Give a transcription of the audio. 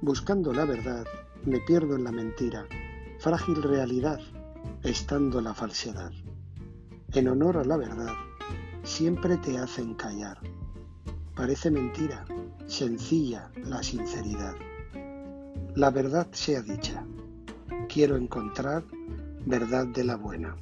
Buscando la verdad, me pierdo en la mentira, frágil realidad, estando la falsedad. En honor a la verdad, siempre te hacen callar. Parece mentira, sencilla la sinceridad. La verdad sea dicha. Quiero encontrar verdad de la buena.